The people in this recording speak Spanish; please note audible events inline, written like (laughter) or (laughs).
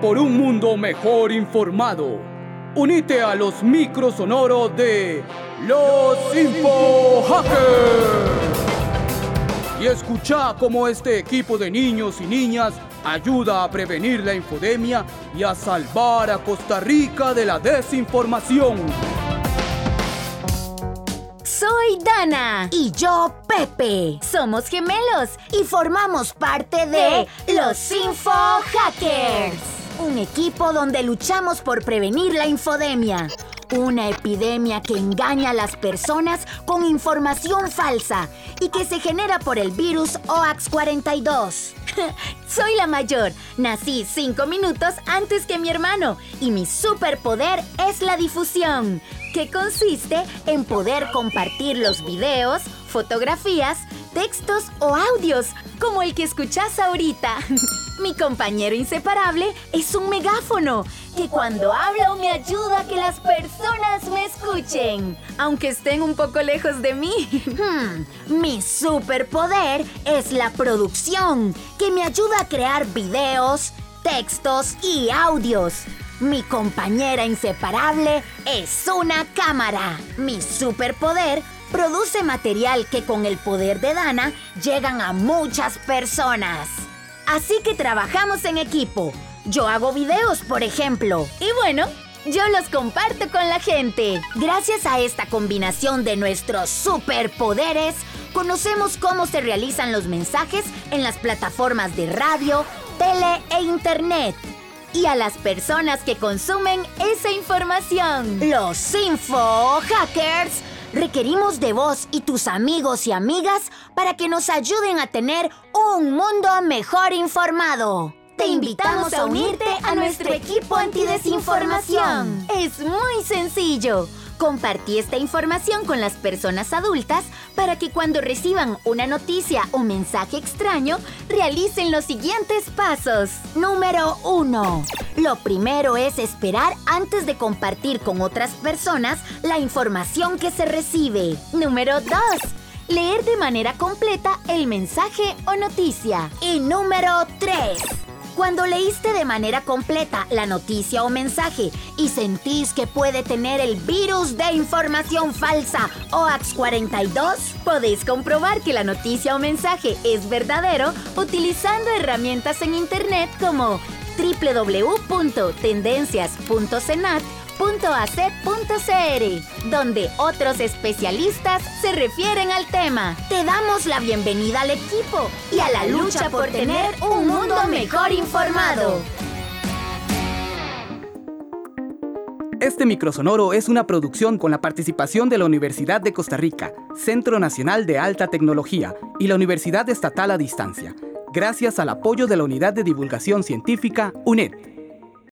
por un mundo mejor informado. Unite a los microsonoros de los Info Hackers. Y escucha cómo este equipo de niños y niñas ayuda a prevenir la infodemia y a salvar a Costa Rica de la desinformación. Soy Dana. Y yo, Pepe. Somos gemelos y formamos parte de los Info Hackers. Un equipo donde luchamos por prevenir la infodemia. Una epidemia que engaña a las personas con información falsa y que se genera por el virus OAX42. (laughs) Soy la mayor. Nací cinco minutos antes que mi hermano y mi superpoder es la difusión, que consiste en poder compartir los videos, fotografías, textos o audios, como el que escuchas ahorita. (laughs) Mi compañero inseparable es un megáfono que cuando hablo me ayuda a que las personas me escuchen, aunque estén un poco lejos de mí. (laughs) Hmm, mi superpoder es la producción, que me ayuda a crear videos, textos y audios. Mi compañera inseparable es una cámara. Mi superpoder produce material que con el poder de Dana llegan a muchas personas. Así que trabajamos en equipo. Yo hago videos, por ejemplo. Y bueno, yo los comparto con la gente. Gracias a esta combinación de nuestros superpoderes, conocemos cómo se realizan los mensajes en las plataformas de radio, tele e internet. Y a las personas que consumen esa información. Los info hackers requerimos de vos y tus amigos y amigas para que nos ayuden a tener un mundo mejor informado. Te invitamos a unirte a nuestro equipo antidesinformación. Es muy sencillo. Compartí esta información con las personas adultas para que cuando reciban una noticia o mensaje extraño, realicen los siguientes pasos. Número 1. Lo primero es esperar antes de compartir con otras personas la información que se recibe. Número 2 leer de manera completa el mensaje o noticia. Y número 3. Cuando leíste de manera completa la noticia o mensaje y sentís que puede tener el virus de información falsa OAX42, podéis comprobar que la noticia o mensaje es verdadero utilizando herramientas en Internet como www.tendencias.cenat.com .ac.cr, donde otros especialistas se refieren al tema. Te damos la bienvenida al equipo y a la lucha por tener un mundo mejor informado. Este microsonoro es una producción con la participación de la Universidad de Costa Rica, Centro Nacional de Alta Tecnología y la Universidad Estatal a Distancia, gracias al apoyo de la Unidad de Divulgación Científica UNED.